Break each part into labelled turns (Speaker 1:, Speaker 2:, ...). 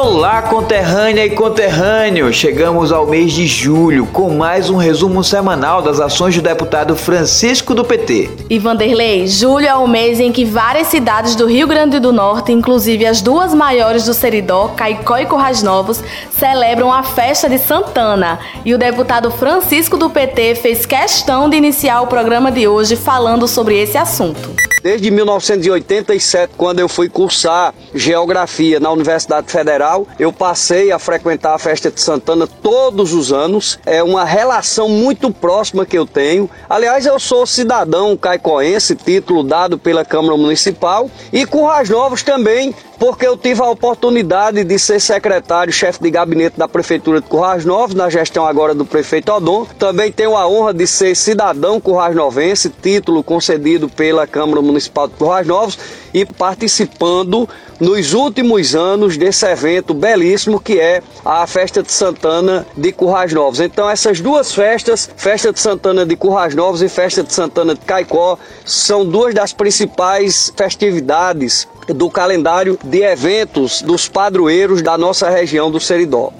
Speaker 1: Olá, conterrânea e conterrâneo! Chegamos ao mês de julho com mais um resumo semanal das ações do deputado Francisco do PT.
Speaker 2: E Vanderlei, julho é o mês em que várias cidades do Rio Grande do Norte, inclusive as duas maiores do Seridó, Caicó e Currais Novos, celebram a festa de Santana. E o deputado Francisco do PT fez questão de iniciar o programa de hoje falando sobre esse assunto.
Speaker 3: Desde 1987, quando eu fui cursar geografia na Universidade Federal, eu passei a frequentar a festa de Santana todos os anos. É uma relação muito próxima que eu tenho. Aliás, eu sou cidadão caicoense, título dado pela Câmara Municipal, e Currais Novos também porque eu tive a oportunidade de ser secretário, chefe de gabinete da Prefeitura de Currais Novos, na gestão agora do prefeito Odon. Também tenho a honra de ser cidadão currais novense, título concedido pela Câmara Municipal de Currais Novos e participando nos últimos anos desse evento belíssimo que é a Festa de Santana de Currais Novos. Então essas duas festas, Festa de Santana de Currais Novos e Festa de Santana de Caicó, são duas das principais festividades do calendário de eventos dos padroeiros da nossa região do Seridó.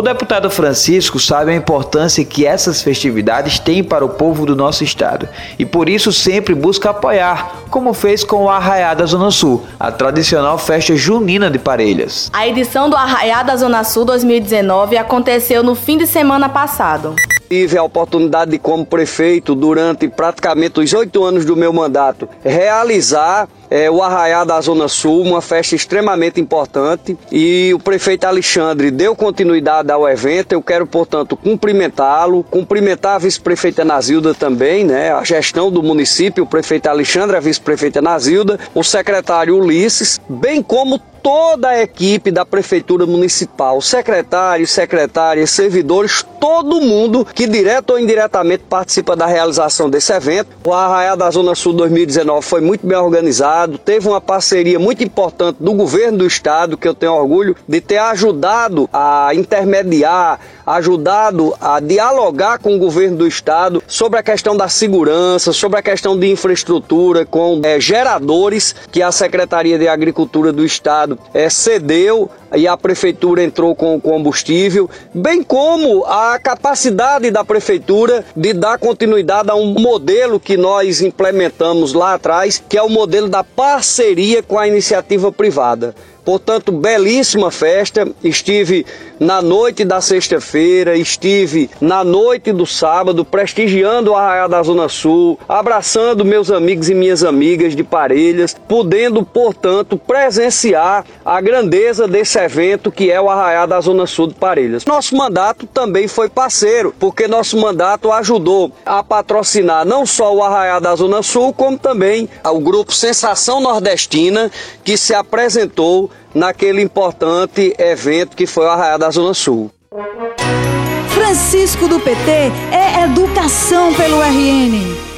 Speaker 1: O deputado Francisco sabe a importância que essas festividades têm para o povo do nosso estado e por isso sempre busca apoiar, como fez com o Arraiá da Zona Sul, a tradicional festa junina de Parelhas.
Speaker 2: A edição do Arraiá da Zona Sul 2019 aconteceu no fim de semana passado.
Speaker 3: Tive a oportunidade de, como prefeito, durante praticamente os oito anos do meu mandato, realizar é, o Arraiá da Zona Sul, uma festa extremamente importante. E o prefeito Alexandre deu continuidade ao evento. Eu quero, portanto, cumprimentá-lo, cumprimentar a vice-prefeita Nazilda também, né? A gestão do município, o prefeito Alexandre, a vice-prefeita Nazilda, o secretário Ulisses, bem como toda a equipe da Prefeitura Municipal, secretários, secretárias, servidores, todo mundo que direto ou indiretamente participa da realização desse evento. O Arraial da Zona Sul 2019 foi muito bem organizado, teve uma parceria muito importante do governo do estado, que eu tenho orgulho de ter ajudado a intermediar, ajudado a dialogar com o governo do estado sobre a questão da segurança, sobre a questão de infraestrutura, com é, geradores que a Secretaria de Agricultura do estado Estado é, cedeu e a prefeitura entrou com o combustível, bem como a capacidade da prefeitura de dar continuidade a um modelo que nós implementamos lá atrás, que é o modelo da parceria com a iniciativa privada. Portanto, belíssima festa. Estive na noite da sexta-feira, estive na noite do sábado, prestigiando o Arraial da Zona Sul, abraçando meus amigos e minhas amigas de Parelhas, podendo, portanto, presenciar a grandeza desse evento que é o Arraial da Zona Sul de Parelhas. Nosso mandato também foi parceiro, porque nosso mandato ajudou a patrocinar não só o Arraial da Zona Sul, como também o grupo Sensação Nordestina, que se apresentou naquele importante evento que foi o Arraial da Zona Sul.
Speaker 4: Francisco do PT é educação pelo RN.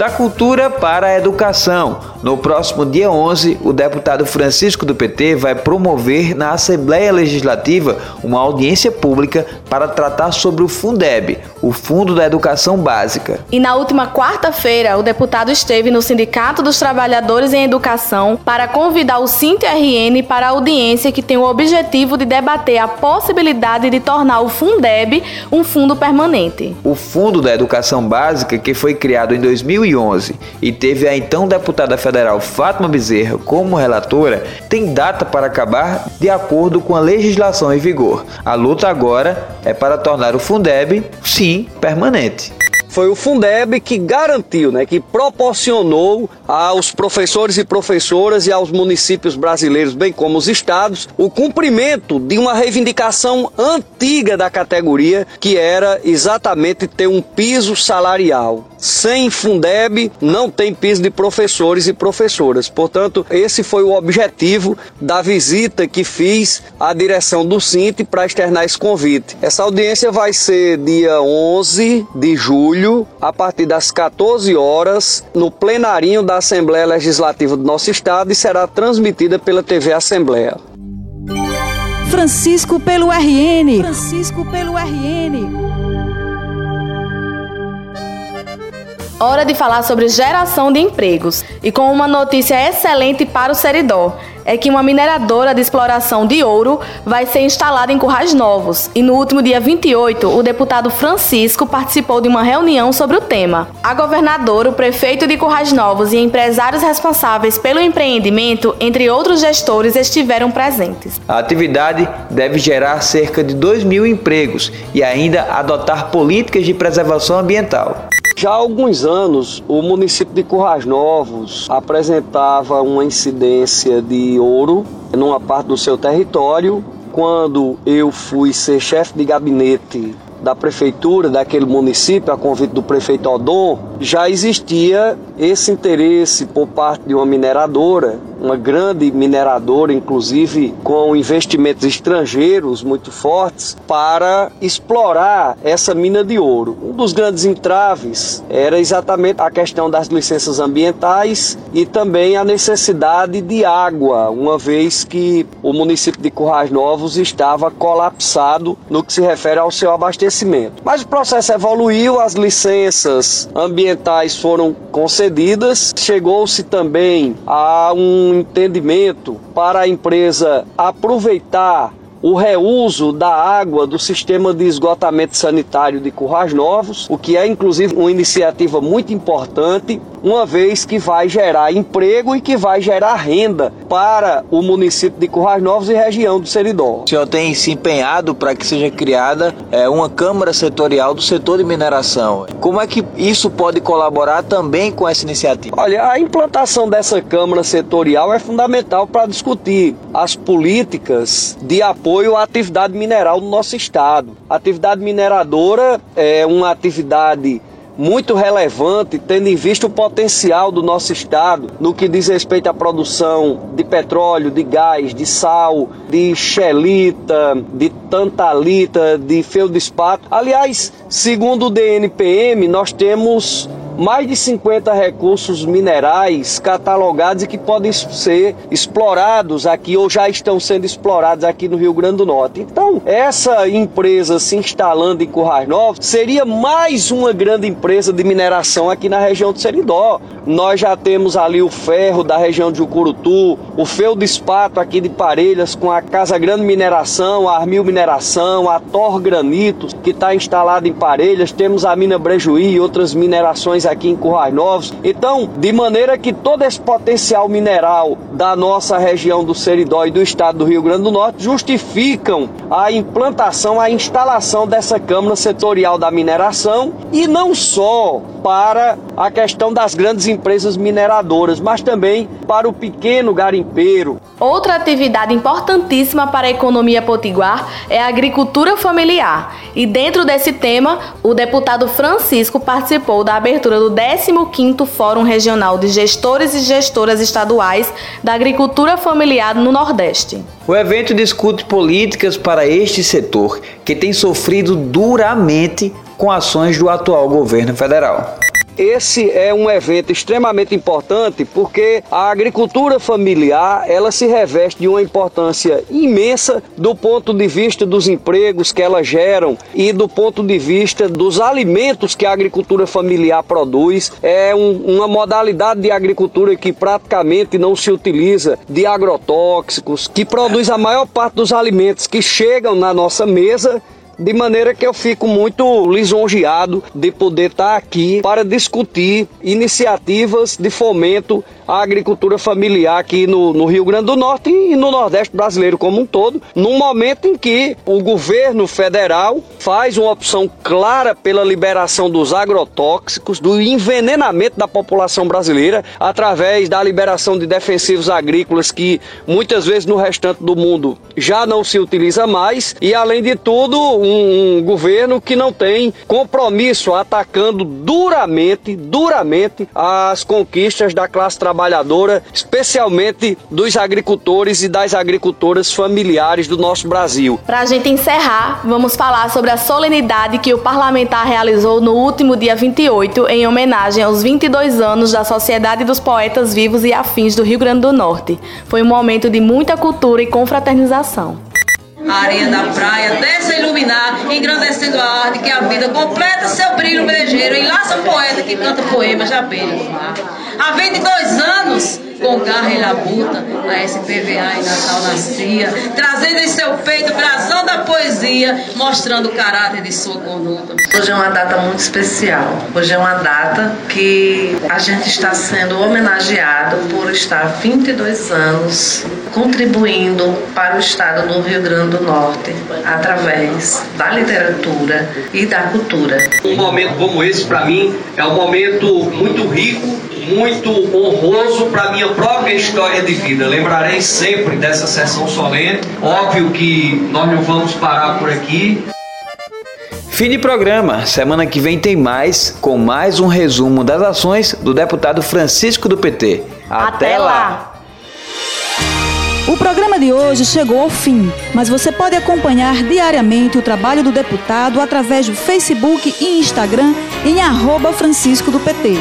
Speaker 1: Da cultura para a educação. No próximo dia 11, o deputado Francisco do PT vai promover na Assembleia Legislativa uma audiência pública para tratar sobre o Fundeb, o Fundo da Educação Básica.
Speaker 2: E na última quarta-feira, o deputado esteve no Sindicato dos Trabalhadores em Educação para convidar o RN para a audiência que tem o objetivo de debater a possibilidade de tornar o Fundeb um fundo permanente.
Speaker 1: O Fundo da Educação Básica, que foi criado em 2011 e teve a então deputada federal Fátima Bezerra como relatora tem data para acabar de acordo com a legislação em vigor. A luta agora é para tornar o Fundeb, sim, permanente
Speaker 3: foi o Fundeb que garantiu, né, que proporcionou aos professores e professoras e aos municípios brasileiros, bem como os estados, o cumprimento de uma reivindicação antiga da categoria, que era exatamente ter um piso salarial. Sem Fundeb não tem piso de professores e professoras. Portanto, esse foi o objetivo da visita que fiz à direção do Sinte para externar esse convite. Essa audiência vai ser dia 11 de julho, a partir das 14 horas, no plenarinho da Assembleia Legislativa do nosso estado e será transmitida pela TV Assembleia.
Speaker 4: Francisco pelo RN. Francisco pelo RN.
Speaker 2: Hora de falar sobre geração de empregos e com uma notícia excelente para o Seridó é que uma mineradora de exploração de ouro vai ser instalada em Currais Novos. E no último dia 28, o deputado Francisco participou de uma reunião sobre o tema. A governadora, o prefeito de Currais Novos e empresários responsáveis pelo empreendimento, entre outros gestores, estiveram presentes.
Speaker 1: A atividade deve gerar cerca de 2 mil empregos e ainda adotar políticas de preservação ambiental.
Speaker 3: Já há alguns anos, o município de Currais Novos apresentava uma incidência de ouro numa parte do seu território. Quando eu fui ser chefe de gabinete da prefeitura daquele município, a convite do prefeito Odon, já existia esse interesse por parte de uma mineradora, uma grande mineradora, inclusive com investimentos estrangeiros muito fortes, para explorar essa mina de ouro. Um dos grandes entraves era exatamente a questão das licenças ambientais e também a necessidade de água, uma vez que o município de Currais Novos estava colapsado no que se refere ao seu abastecimento. Mas o processo evoluiu, as licenças ambientais foram concedidas, chegou-se também a um entendimento para a empresa aproveitar o reuso da água do sistema de esgotamento sanitário de Currais Novos, o que é inclusive uma iniciativa muito importante, uma vez que vai gerar emprego e que vai gerar renda para o município de Currais Novos e região do Seridó.
Speaker 1: O senhor tem se empenhado para que seja criada é, uma Câmara Setorial do setor de mineração. Como é que isso pode colaborar também com essa iniciativa?
Speaker 3: Olha, a implantação dessa Câmara Setorial é fundamental para discutir as políticas de apoio à atividade mineral no nosso estado. A atividade mineradora é uma atividade muito relevante, tendo em vista o potencial do nosso estado no que diz respeito à produção de petróleo, de gás, de sal, de xelita, de tantalita, de feldespato. Aliás, segundo o DNPM, nós temos mais de 50 recursos minerais catalogados e que podem ser explorados aqui ou já estão sendo explorados aqui no Rio Grande do Norte. Então, essa empresa se instalando em Currais Novos seria mais uma grande empresa de mineração aqui na região do Seridó. Nós já temos ali o ferro da região de Jucurutu, o Feldespato aqui de Parelhas com a Casa Grande Mineração, a Armil Mineração, a Tor Granitos que está instalada em Parelhas, temos a Mina Brejuí e outras minerações aqui em Currais Novos. Então, de maneira que todo esse potencial mineral da nossa região do Seridó e do estado do Rio Grande do Norte justificam a implantação, a instalação dessa Câmara Setorial da Mineração e não só para a questão das grandes empresas mineradoras, mas também para o pequeno garimpeiro.
Speaker 2: Outra atividade importantíssima para a economia potiguar é a agricultura familiar. E dentro desse tema, o deputado Francisco participou da abertura do 15º Fórum Regional de Gestores e Gestoras Estaduais da Agricultura Familiar no Nordeste.
Speaker 1: O evento discute políticas para este setor, que tem sofrido duramente com ações do atual governo federal.
Speaker 3: Esse é um evento extremamente importante porque a agricultura familiar ela se reveste de uma importância imensa do ponto de vista dos empregos que elas geram e do ponto de vista dos alimentos que a agricultura familiar produz. É um, uma modalidade de agricultura que praticamente não se utiliza de agrotóxicos, que produz a maior parte dos alimentos que chegam na nossa mesa de maneira que eu fico muito lisonjeado de poder estar aqui para discutir iniciativas de fomento à agricultura familiar aqui no, no Rio Grande do Norte e no Nordeste brasileiro como um todo, num momento em que o governo federal faz uma opção clara pela liberação dos agrotóxicos, do envenenamento da população brasileira através da liberação de defensivos agrícolas que muitas vezes no restante do mundo já não se utiliza mais. E além de tudo um, um governo que não tem compromisso atacando duramente, duramente as conquistas da classe trabalhadora, especialmente dos agricultores e das agricultoras familiares do nosso Brasil.
Speaker 2: Para a gente encerrar, vamos falar sobre a solenidade que o parlamentar realizou no último dia 28 em homenagem aos 22 anos da Sociedade dos Poetas Vivos e Afins do Rio Grande do Norte. Foi um momento de muita cultura e confraternização.
Speaker 5: A areia da praia, desce a iluminar, engrandecendo a arte, que a vida completa seu brilho brejeiro, enlaça poeta que canta poemas de abelha do mar. Há 22 anos, com garra e labuta, a SPVA em Natal nascia, trazendo em seu peito brasão da poesia, mostrando o caráter de sua conduta.
Speaker 6: Hoje é uma data muito especial. Hoje é uma data que a gente está sendo homenageado por estar 22 anos contribuindo para o estado do Rio Grande do Norte através da literatura e da cultura.
Speaker 3: Um momento como esse para mim é um momento muito rico muito honroso para minha própria história de vida. Lembrarei sempre dessa sessão solene. Óbvio que nós não vamos parar por aqui.
Speaker 1: Fim de programa. Semana que vem tem mais, com mais um resumo das ações do deputado Francisco do PT.
Speaker 2: Até, Até lá.
Speaker 4: O programa de hoje chegou ao fim, mas você pode acompanhar diariamente o trabalho do deputado através do Facebook e Instagram em arroba Francisco do PT.